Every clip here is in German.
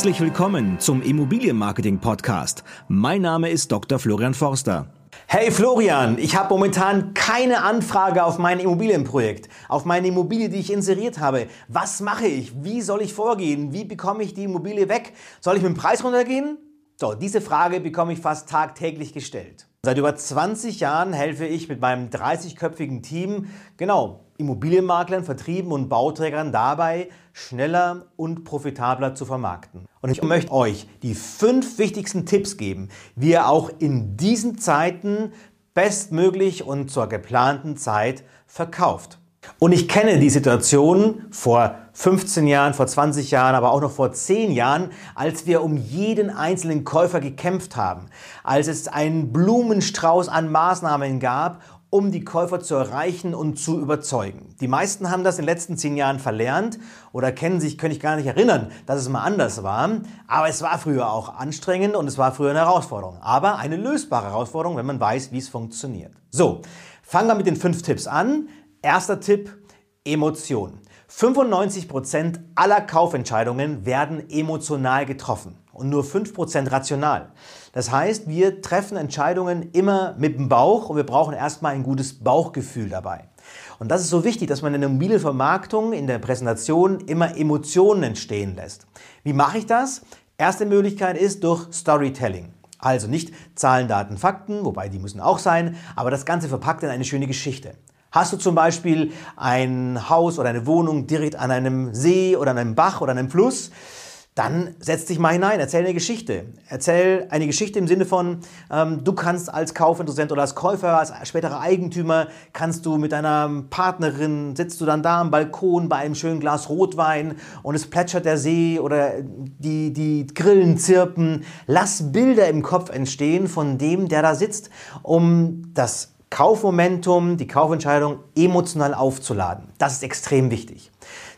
Herzlich willkommen zum Immobilienmarketing Podcast. Mein Name ist Dr. Florian Forster. Hey Florian, ich habe momentan keine Anfrage auf mein Immobilienprojekt, auf meine Immobilie, die ich inseriert habe. Was mache ich? Wie soll ich vorgehen? Wie bekomme ich die Immobilie weg? Soll ich mit dem Preis runtergehen? So, diese Frage bekomme ich fast tagtäglich gestellt. Seit über 20 Jahren helfe ich mit meinem 30-köpfigen Team, genau, Immobilienmaklern, Vertrieben und Bauträgern dabei, schneller und profitabler zu vermarkten. Und ich möchte euch die fünf wichtigsten Tipps geben, wie ihr auch in diesen Zeiten bestmöglich und zur geplanten Zeit verkauft. Und ich kenne die Situation vor 15 Jahren, vor 20 Jahren, aber auch noch vor 10 Jahren, als wir um jeden einzelnen Käufer gekämpft haben, als es einen Blumenstrauß an Maßnahmen gab, um die Käufer zu erreichen und zu überzeugen. Die meisten haben das in den letzten zehn Jahren verlernt oder kennen sich, können ich gar nicht erinnern, dass es mal anders war. Aber es war früher auch anstrengend und es war früher eine Herausforderung. Aber eine lösbare Herausforderung, wenn man weiß, wie es funktioniert. So, fangen wir mit den fünf Tipps an. Erster Tipp, Emotion. 95% aller Kaufentscheidungen werden emotional getroffen und nur 5% rational. Das heißt, wir treffen Entscheidungen immer mit dem Bauch und wir brauchen erstmal ein gutes Bauchgefühl dabei. Und das ist so wichtig, dass man in der Immobilienvermarktung, in der Präsentation immer Emotionen entstehen lässt. Wie mache ich das? Erste Möglichkeit ist durch Storytelling. Also nicht Zahlen, Daten, Fakten, wobei die müssen auch sein, aber das Ganze verpackt in eine schöne Geschichte. Hast du zum Beispiel ein Haus oder eine Wohnung direkt an einem See oder an einem Bach oder einem Fluss, dann setz dich mal hinein, erzähl eine Geschichte. Erzähl eine Geschichte im Sinne von, ähm, du kannst als Kaufinteressent oder als Käufer, als späterer Eigentümer, kannst du mit deiner Partnerin, sitzt du dann da am Balkon bei einem schönen Glas Rotwein und es plätschert der See oder die, die Grillen zirpen. Lass Bilder im Kopf entstehen von dem, der da sitzt, um das Kaufmomentum, die Kaufentscheidung emotional aufzuladen. Das ist extrem wichtig.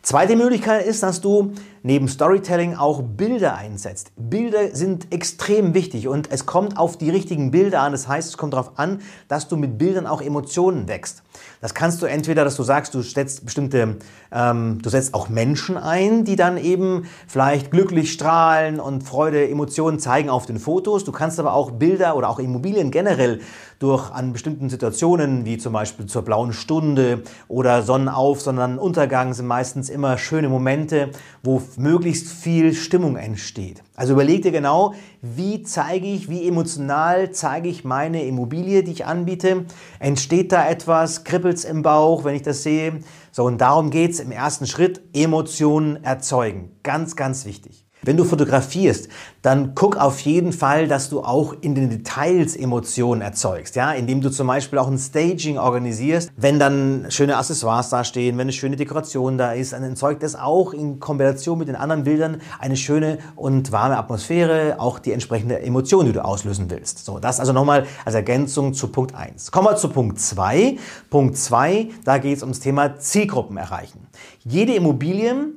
Zweite Möglichkeit ist, dass du neben Storytelling auch Bilder einsetzt. Bilder sind extrem wichtig und es kommt auf die richtigen Bilder an. Das heißt, es kommt darauf an, dass du mit Bildern auch Emotionen wächst. Das kannst du entweder, dass du sagst, du setzt bestimmte, ähm, du setzt auch Menschen ein, die dann eben vielleicht glücklich strahlen und Freude, Emotionen zeigen auf den Fotos. Du kannst aber auch Bilder oder auch Immobilien generell durch an bestimmten Situationen, wie zum Beispiel zur blauen Stunde oder Sonnenauf, Sonnenuntergang sind meistens immer schöne Momente, wo möglichst viel Stimmung entsteht. Also überleg dir genau, wie zeige ich, wie emotional zeige ich meine Immobilie, die ich anbiete. Entsteht da etwas, kribbelt es im Bauch, wenn ich das sehe? So, und darum geht es im ersten Schritt, Emotionen erzeugen. Ganz, ganz wichtig. Wenn du fotografierst, dann guck auf jeden Fall, dass du auch in den Details Emotionen erzeugst, ja, indem du zum Beispiel auch ein Staging organisierst, wenn dann schöne Accessoires da stehen, wenn eine schöne Dekoration da ist, dann erzeugt das auch in Kombination mit den anderen Bildern eine schöne und warme Atmosphäre, auch die entsprechende Emotion, die du auslösen willst. So, das also nochmal als Ergänzung zu Punkt 1. Kommen wir zu Punkt 2. Punkt 2, da geht es ums Thema Zielgruppen erreichen. Jede Immobilie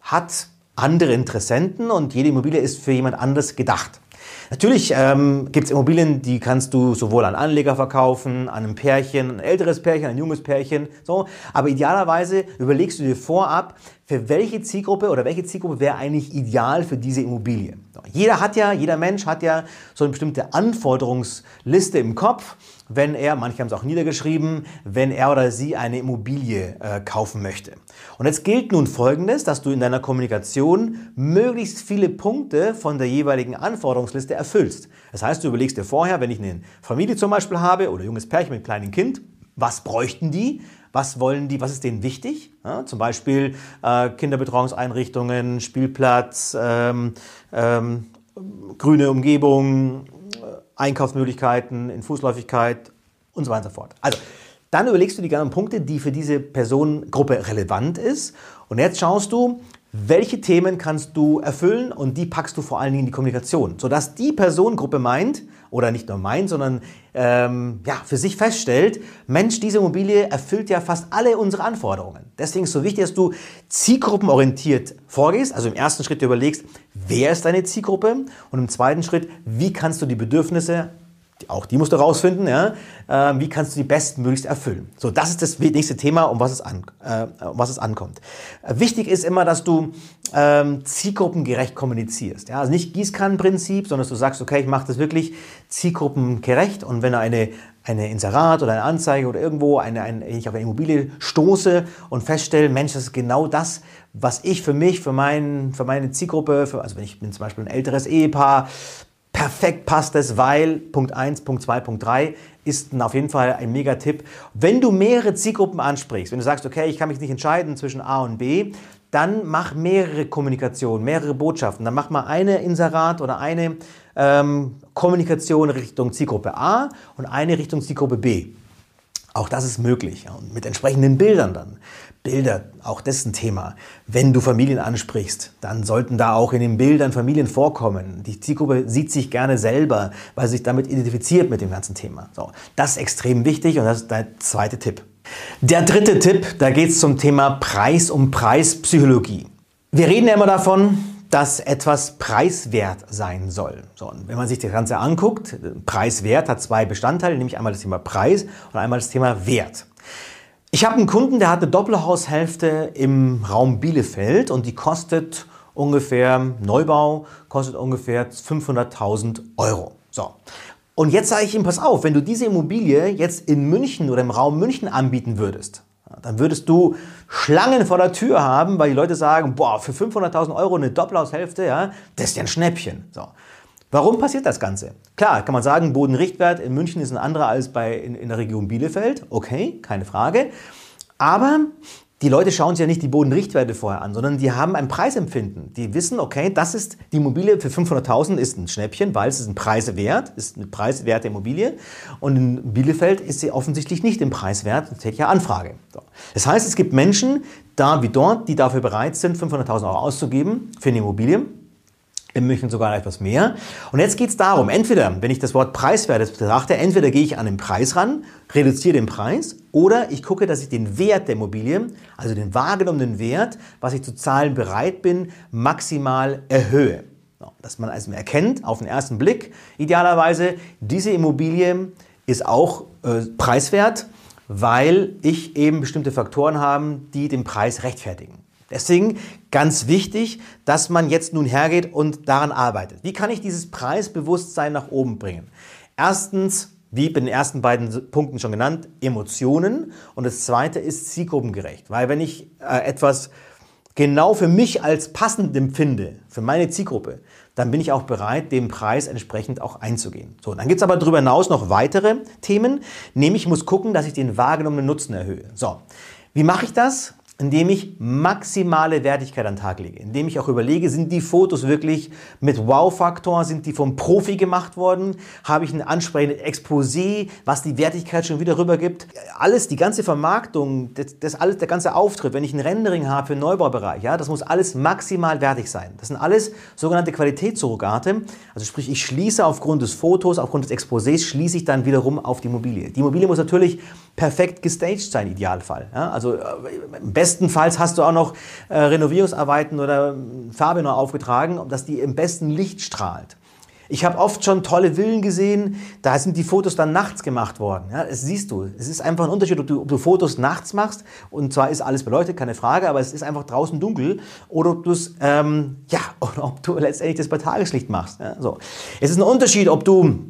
hat andere Interessenten und jede Immobilie ist für jemand anders gedacht. Natürlich ähm, gibt es Immobilien, die kannst du sowohl an Anleger verkaufen, an ein Pärchen, ein älteres Pärchen, ein junges Pärchen, so. Aber idealerweise überlegst du dir vorab, für welche Zielgruppe oder welche Zielgruppe wäre eigentlich ideal für diese Immobilie. So. Jeder hat ja, jeder Mensch hat ja so eine bestimmte Anforderungsliste im Kopf wenn er, manche haben es auch niedergeschrieben, wenn er oder sie eine Immobilie äh, kaufen möchte. Und jetzt gilt nun Folgendes, dass du in deiner Kommunikation möglichst viele Punkte von der jeweiligen Anforderungsliste erfüllst. Das heißt, du überlegst dir vorher, wenn ich eine Familie zum Beispiel habe oder junges Pärchen mit kleinem Kind, was bräuchten die? Was wollen die? Was ist denen wichtig? Ja, zum Beispiel äh, Kinderbetreuungseinrichtungen, Spielplatz, ähm, ähm, grüne Umgebung, Einkaufsmöglichkeiten in Fußläufigkeit und so weiter und so fort. Also, dann überlegst du die ganzen Punkte, die für diese Personengruppe relevant ist. Und jetzt schaust du, welche Themen kannst du erfüllen und die packst du vor allen Dingen in die Kommunikation, sodass die Personengruppe meint, oder nicht nur meint, sondern ähm, ja, für sich feststellt, Mensch, diese Immobilie erfüllt ja fast alle unsere Anforderungen. Deswegen ist es so wichtig, dass du zielgruppenorientiert vorgehst, also im ersten Schritt überlegst, wer ist deine Zielgruppe und im zweiten Schritt, wie kannst du die Bedürfnisse auch die musst du rausfinden, ja, äh, wie kannst du die bestmöglichst erfüllen. So, das ist das nächste Thema, um was es, an, äh, um was es ankommt. Äh, wichtig ist immer, dass du ähm, zielgruppengerecht kommunizierst. Ja? Also nicht Gießkannenprinzip, sondern dass du sagst, okay, ich mache das wirklich zielgruppengerecht und wenn eine, eine Inserat oder eine Anzeige oder irgendwo eine, eine, ich auf eine Immobilie stoße und feststelle, Mensch, das ist genau das, was ich für mich, für, mein, für meine Zielgruppe, für, also wenn ich bin zum Beispiel ein älteres Ehepaar, perfekt passt es, weil Punkt 1, Punkt 2, Punkt 3 ist auf jeden Fall ein Mega-Tipp. Wenn du mehrere Zielgruppen ansprichst, wenn du sagst, okay, ich kann mich nicht entscheiden zwischen A und B, dann mach mehrere Kommunikationen, mehrere Botschaften. Dann mach mal eine Inserat oder eine ähm, Kommunikation Richtung Zielgruppe A und eine Richtung Zielgruppe B. Auch das ist möglich. Und mit entsprechenden Bildern dann. Bilder, auch das ist ein Thema. Wenn du Familien ansprichst, dann sollten da auch in den Bildern Familien vorkommen. Die Zielgruppe sieht sich gerne selber, weil sie sich damit identifiziert mit dem ganzen Thema. So, das ist extrem wichtig und das ist der zweite Tipp. Der dritte Tipp, da geht es zum Thema Preis und Preispsychologie. Wir reden ja immer davon, dass etwas preiswert sein soll. So, und wenn man sich das Ganze anguckt, preiswert hat zwei Bestandteile, nämlich einmal das Thema Preis und einmal das Thema Wert. Ich habe einen Kunden, der hat eine Doppelhaushälfte im Raum Bielefeld und die kostet ungefähr, Neubau kostet ungefähr 500.000 Euro. So. Und jetzt sage ich ihm, pass auf, wenn du diese Immobilie jetzt in München oder im Raum München anbieten würdest, dann würdest du Schlangen vor der Tür haben, weil die Leute sagen, boah, für 500.000 Euro eine Doppelhaushälfte, ja, das ist ja ein Schnäppchen. So. Warum passiert das Ganze? Klar, kann man sagen, Bodenrichtwert in München ist ein anderer als bei, in, in der Region Bielefeld. Okay, keine Frage. Aber die Leute schauen sich ja nicht die Bodenrichtwerte vorher an, sondern die haben ein Preisempfinden. Die wissen, okay, das ist die Immobilie für 500.000 ist ein Schnäppchen, weil es ist ein Preiswert, ist eine preiswerte Immobilie. Und in Bielefeld ist sie offensichtlich nicht im Preiswert, das hätte ja Anfrage. So. Das heißt, es gibt Menschen da wie dort, die dafür bereit sind, 500.000 Euro auszugeben für eine Immobilie in München sogar etwas mehr. Und jetzt geht es darum, entweder, wenn ich das Wort preiswert betrachte, entweder gehe ich an den Preis ran, reduziere den Preis, oder ich gucke, dass ich den Wert der Immobilie, also den wahrgenommenen Wert, was ich zu zahlen bereit bin, maximal erhöhe. Dass man also erkennt, auf den ersten Blick, idealerweise, diese Immobilie ist auch äh, preiswert, weil ich eben bestimmte Faktoren habe, die den Preis rechtfertigen. Deswegen ganz wichtig, dass man jetzt nun hergeht und daran arbeitet. Wie kann ich dieses Preisbewusstsein nach oben bringen? Erstens, wie bei den ersten beiden Punkten schon genannt, Emotionen. Und das zweite ist zielgruppengerecht. Weil wenn ich äh, etwas genau für mich als passend empfinde, für meine Zielgruppe, dann bin ich auch bereit, den Preis entsprechend auch einzugehen. So, dann gibt's aber darüber hinaus noch weitere Themen, nämlich ich muss gucken, dass ich den wahrgenommenen Nutzen erhöhe. So, wie mache ich das? Indem ich maximale Wertigkeit an den Tag lege, indem ich auch überlege, sind die Fotos wirklich mit Wow-Faktor, sind die vom Profi gemacht worden, habe ich ein ansprechendes Exposé, was die Wertigkeit schon wieder rübergibt. Alles, die ganze Vermarktung, das, das alles, der ganze Auftritt, wenn ich ein Rendering habe für den Neubaubereich, ja, das muss alles maximal wertig sein. Das sind alles sogenannte Qualitätssurrogate. Also sprich, ich schließe aufgrund des Fotos, aufgrund des Exposés, schließe ich dann wiederum auf die Immobilie. Die Immobilie muss natürlich perfekt gestaged sein, Idealfall. Ja, also äh, Bestenfalls hast du auch noch äh, Renovierungsarbeiten oder Farbe noch aufgetragen, dass die im besten Licht strahlt. Ich habe oft schon tolle Villen gesehen, da sind die Fotos dann nachts gemacht worden. Ja, das siehst du. Es ist einfach ein Unterschied, ob du, ob du Fotos nachts machst und zwar ist alles beleuchtet, keine Frage, aber es ist einfach draußen dunkel oder ob du ähm, ja, oder ob du letztendlich das bei Tageslicht machst. Ja, so. Es ist ein Unterschied, ob du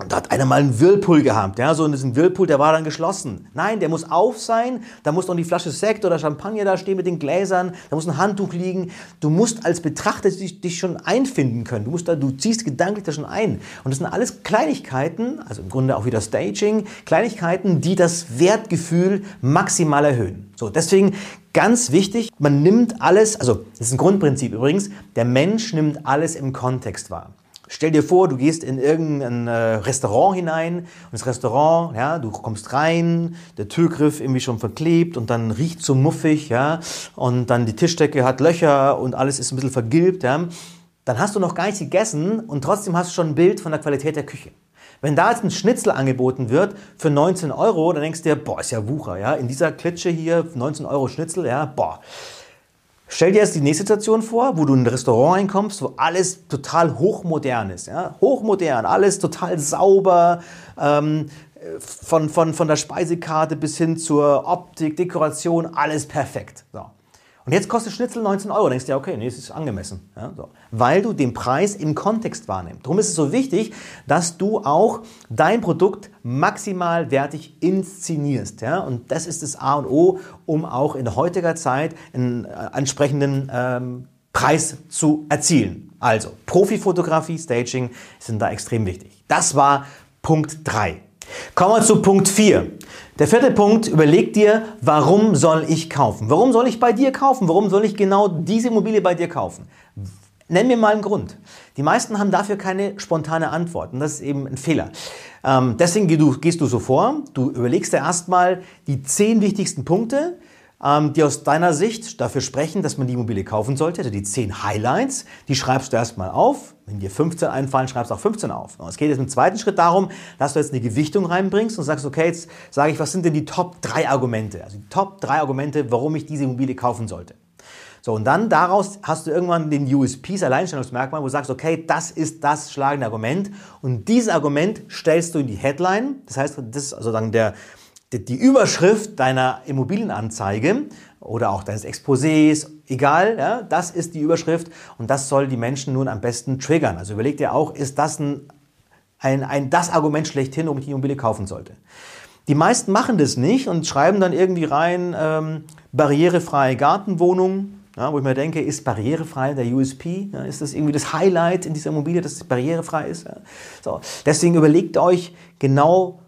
und da hat einer mal einen Whirlpool gehabt, ja, so ein Whirlpool, der war dann geschlossen. Nein, der muss auf sein, da muss noch die Flasche Sekt oder Champagner da stehen mit den Gläsern, da muss ein Handtuch liegen. Du musst als Betrachter dich, dich schon einfinden können. Du musst da, du ziehst gedanklich da schon ein. Und das sind alles Kleinigkeiten, also im Grunde auch wieder Staging, Kleinigkeiten, die das Wertgefühl maximal erhöhen. So, deswegen ganz wichtig, man nimmt alles, also das ist ein Grundprinzip übrigens, der Mensch nimmt alles im Kontext wahr. Stell dir vor, du gehst in irgendein äh, Restaurant hinein und das Restaurant, ja, du kommst rein, der Türgriff irgendwie schon verklebt und dann riecht so muffig, ja, und dann die Tischdecke hat Löcher und alles ist ein bisschen vergilbt, ja. Dann hast du noch gar nichts gegessen und trotzdem hast du schon ein Bild von der Qualität der Küche. Wenn da jetzt ein Schnitzel angeboten wird für 19 Euro, dann denkst du dir, boah, ist ja Wucher, ja, in dieser Klitsche hier 19 Euro Schnitzel, ja, boah Stell dir jetzt die nächste Situation vor, wo du in ein Restaurant reinkommst, wo alles total hochmodern ist. Ja? Hochmodern, alles total sauber, ähm, von, von, von der Speisekarte bis hin zur Optik, Dekoration, alles perfekt. So. Und jetzt kostet Schnitzel 19 Euro. Denkst du ja, okay, nee, das ist angemessen. Ja, so. Weil du den Preis im Kontext wahrnimmst. Darum ist es so wichtig, dass du auch dein Produkt maximal wertig inszenierst. Ja? Und das ist das A und O, um auch in heutiger Zeit einen äh, entsprechenden ähm, Preis zu erzielen. Also, Profifotografie, Staging sind da extrem wichtig. Das war Punkt 3. Kommen wir zu Punkt 4. Der vierte Punkt, überleg dir, warum soll ich kaufen? Warum soll ich bei dir kaufen? Warum soll ich genau diese Immobilie bei dir kaufen? Nenn mir mal einen Grund. Die meisten haben dafür keine spontane Antwort und das ist eben ein Fehler. Ähm, deswegen gehst du so vor, du überlegst dir erstmal die zehn wichtigsten Punkte, die aus deiner Sicht dafür sprechen, dass man die Immobilie kaufen sollte. Also die 10 Highlights, die schreibst du erstmal auf. Wenn dir 15 einfallen, schreibst du auch 15 auf. Es geht jetzt im zweiten Schritt darum, dass du jetzt eine Gewichtung reinbringst und sagst, okay, jetzt sage ich, was sind denn die Top 3 Argumente? Also die Top 3 Argumente, warum ich diese Immobilie kaufen sollte. So, und dann daraus hast du irgendwann den USPs, Alleinstellungsmerkmal, wo du sagst, okay, das ist das schlagende Argument. Und dieses Argument stellst du in die Headline. Das heißt, das ist also dann der, die Überschrift deiner Immobilienanzeige oder auch deines Exposés, egal, ja, das ist die Überschrift und das soll die Menschen nun am besten triggern. Also überleg dir auch, ist das ein, ein, ein das Argument schlechthin, ob ich die Immobilie kaufen sollte. Die meisten machen das nicht und schreiben dann irgendwie rein, ähm, barrierefreie Gartenwohnung, ja, wo ich mir denke, ist barrierefrei der USP? Ja, ist das irgendwie das Highlight in dieser Immobilie, dass es barrierefrei ist? Ja. So, deswegen überlegt euch genau,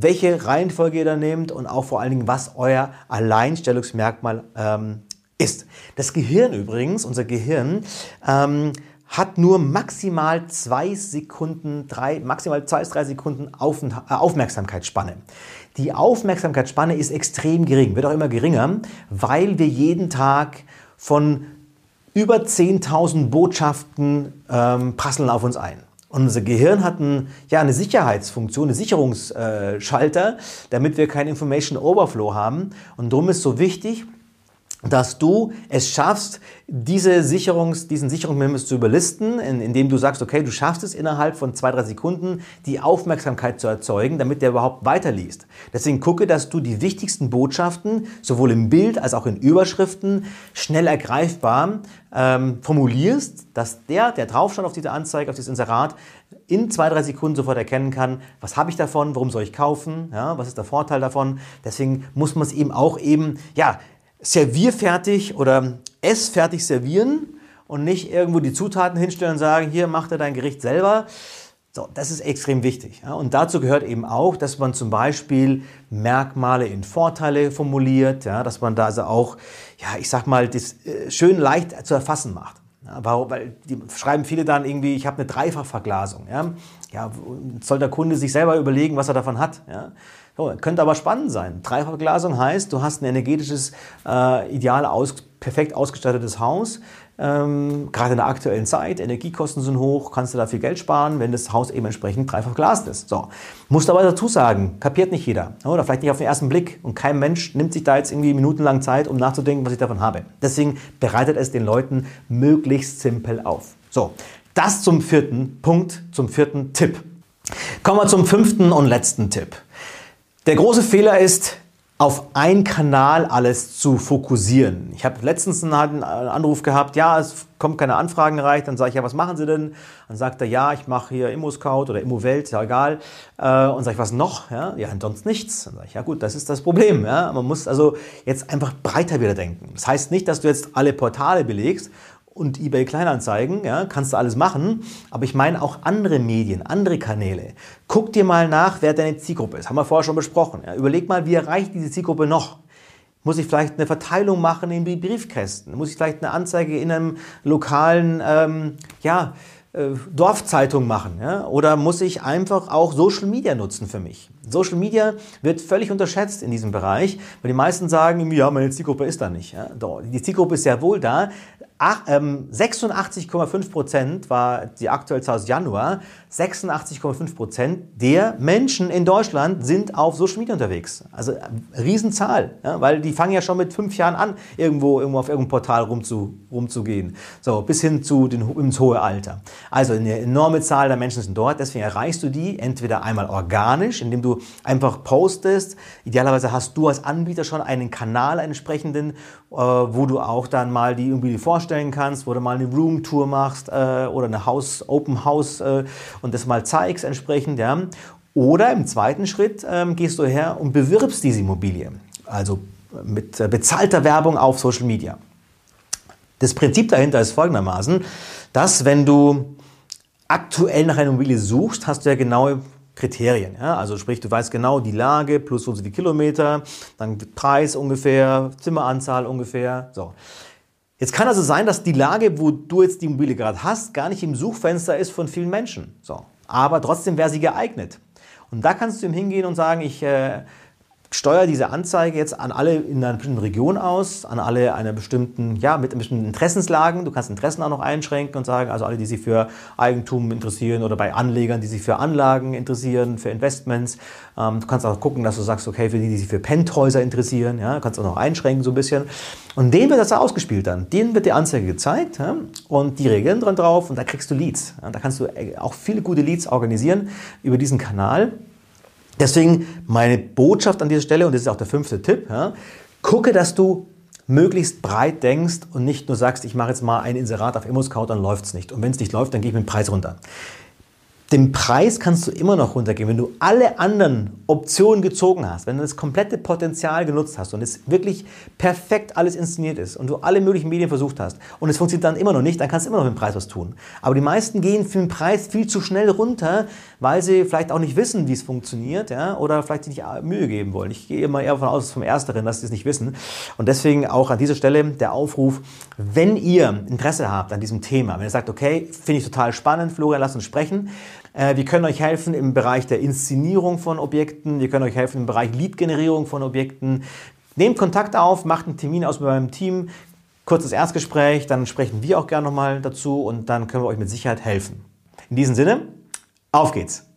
welche Reihenfolge ihr da nehmt und auch vor allen Dingen, was euer Alleinstellungsmerkmal ähm, ist. Das Gehirn übrigens, unser Gehirn, ähm, hat nur maximal zwei Sekunden, drei, maximal zwei bis drei Sekunden Auf, äh, Aufmerksamkeitsspanne. Die Aufmerksamkeitsspanne ist extrem gering, wird auch immer geringer, weil wir jeden Tag von über 10.000 Botschaften ähm, prasseln auf uns ein. Unser Gehirn hat ein, ja, eine Sicherheitsfunktion, eine Sicherungsschalter, damit wir keinen Information Overflow haben. Und darum ist so wichtig, dass du es schaffst, diese Sicherungs, diesen Sicherungsmechanismus zu überlisten, indem du sagst, okay, du schaffst es innerhalb von zwei, drei Sekunden, die Aufmerksamkeit zu erzeugen, damit der überhaupt weiterliest. Deswegen gucke, dass du die wichtigsten Botschaften sowohl im Bild als auch in Überschriften schnell ergreifbar ähm, formulierst, dass der, der draufschaut auf diese Anzeige, auf dieses Inserat, in zwei, drei Sekunden sofort erkennen kann, was habe ich davon, warum soll ich kaufen, ja, was ist der Vorteil davon. Deswegen muss man es eben auch eben, ja, servierfertig oder essfertig servieren und nicht irgendwo die Zutaten hinstellen und sagen, hier macht er dein Gericht selber. So, das ist extrem wichtig. Und dazu gehört eben auch, dass man zum Beispiel Merkmale in Vorteile formuliert, dass man da also auch, ja, ich sag mal, das äh, schön leicht zu erfassen macht. Ja, weil die schreiben viele dann irgendwie, ich habe eine Dreifachverglasung. Ja? ja, soll der Kunde sich selber überlegen, was er davon hat. Ja? So, könnte aber spannend sein. Dreifachverglasung heißt, du hast ein energetisches, äh, ideal aus, perfekt ausgestattetes Haus. Ähm, gerade in der aktuellen Zeit, Energiekosten sind hoch, kannst du da viel Geld sparen, wenn das Haus eben entsprechend dreifach glast ist. So. Musst aber dazu sagen, kapiert nicht jeder. Oder vielleicht nicht auf den ersten Blick. Und kein Mensch nimmt sich da jetzt irgendwie minutenlang Zeit, um nachzudenken, was ich davon habe. Deswegen bereitet es den Leuten möglichst simpel auf. So, das zum vierten Punkt, zum vierten Tipp. Kommen wir zum fünften und letzten Tipp. Der große Fehler ist, auf einen Kanal alles zu fokussieren. Ich habe letztens einen Anruf gehabt, ja, es kommt keine Anfragen rein. Dann sage ich, ja, was machen Sie denn? Dann sagt er, ja, ich mache hier Immo-Scout oder Immo-Welt, ja egal. Äh, und sage ich, was noch? Ja, ja, sonst nichts. Dann sage ich, ja gut, das ist das Problem. Ja? Man muss also jetzt einfach breiter wieder denken. Das heißt nicht, dass du jetzt alle Portale belegst und eBay Kleinanzeigen, ja, kannst du alles machen. Aber ich meine auch andere Medien, andere Kanäle. Guck dir mal nach, wer deine Zielgruppe ist. Haben wir vorher schon besprochen. Ja. Überleg mal, wie erreicht diese Zielgruppe noch? Muss ich vielleicht eine Verteilung machen in Briefkästen? Muss ich vielleicht eine Anzeige in einem lokalen, ähm, ja, äh, Dorfzeitung machen? Ja? Oder muss ich einfach auch Social Media nutzen für mich? Social Media wird völlig unterschätzt in diesem Bereich, weil die meisten sagen, ja, meine Zielgruppe ist da nicht. Ja? Die Zielgruppe ist sehr wohl da, 86,5 Prozent war die aktuelle Zahl aus Januar. 86,5 Prozent der Menschen in Deutschland sind auf Social Media unterwegs. Also Riesenzahl, ja, weil die fangen ja schon mit fünf Jahren an, irgendwo, irgendwo auf irgendeinem Portal rumzu, rumzugehen. So, bis hin zu den, ins hohe Alter. Also eine enorme Zahl der Menschen sind dort. Deswegen erreichst du die entweder einmal organisch, indem du einfach postest. Idealerweise hast du als Anbieter schon einen Kanal, einen entsprechenden, äh, wo du auch dann mal die Immobilie vorstellen kannst, wo du mal eine Roomtour machst äh, oder eine House, Open House äh, und das mal zeigst entsprechend. Ja. Oder im zweiten Schritt ähm, gehst du her und bewirbst diese Immobilie. Also mit äh, bezahlter Werbung auf Social Media. Das Prinzip dahinter ist folgendermaßen, dass wenn du aktuell nach einer Immobilie suchst, hast du ja genaue Kriterien. Ja? Also sprich, du weißt genau die Lage plus so die Kilometer, dann Preis ungefähr, Zimmeranzahl ungefähr. So. Jetzt kann also sein, dass die Lage, wo du jetzt die Immobilie gerade hast, gar nicht im Suchfenster ist von vielen Menschen. So. Aber trotzdem wäre sie geeignet. Und da kannst du ihm hingehen und sagen, ich äh, steuere diese Anzeige jetzt an alle in einer bestimmten Region aus, an alle einer bestimmten, ja, mit bestimmten Interessenslagen. Du kannst Interessen auch noch einschränken und sagen, also alle, die sich für Eigentum interessieren oder bei Anlegern, die sich für Anlagen interessieren, für Investments. Ähm, du kannst auch gucken, dass du sagst, okay, für die, die sich für Penthäuser interessieren, ja, kannst auch noch einschränken so ein bisschen. Und denen wird das ausgespielt dann. Denen wird die Anzeige gezeigt ja, und die reagieren dran drauf und da kriegst du Leads. Ja, da kannst du äh, auch viele gute Leads organisieren über diesen Kanal. Deswegen meine Botschaft an dieser Stelle, und das ist auch der fünfte Tipp, ja, gucke, dass du möglichst breit denkst und nicht nur sagst, ich mache jetzt mal ein Inserat auf ImmoScout, dann läuft es nicht. Und wenn es nicht läuft, dann gehe ich mit dem Preis runter den Preis kannst du immer noch runtergehen, wenn du alle anderen Optionen gezogen hast, wenn du das komplette Potenzial genutzt hast und es wirklich perfekt alles inszeniert ist und du alle möglichen Medien versucht hast und es funktioniert dann immer noch nicht, dann kannst du immer noch mit dem Preis was tun. Aber die meisten gehen für den Preis viel zu schnell runter, weil sie vielleicht auch nicht wissen, wie es funktioniert ja, oder vielleicht sich nicht Mühe geben wollen. Ich gehe immer eher davon aus, vom Ersteren, dass sie es nicht wissen. Und deswegen auch an dieser Stelle der Aufruf, wenn ihr Interesse habt an diesem Thema, wenn ihr sagt, okay, finde ich total spannend, Florian, lass uns sprechen, äh, wir können euch helfen im Bereich der Inszenierung von Objekten. Wir können euch helfen im Bereich Lead-Generierung von Objekten. Nehmt Kontakt auf, macht einen Termin aus mit meinem Team. Kurzes Erstgespräch, dann sprechen wir auch gerne nochmal dazu und dann können wir euch mit Sicherheit helfen. In diesem Sinne, auf geht's!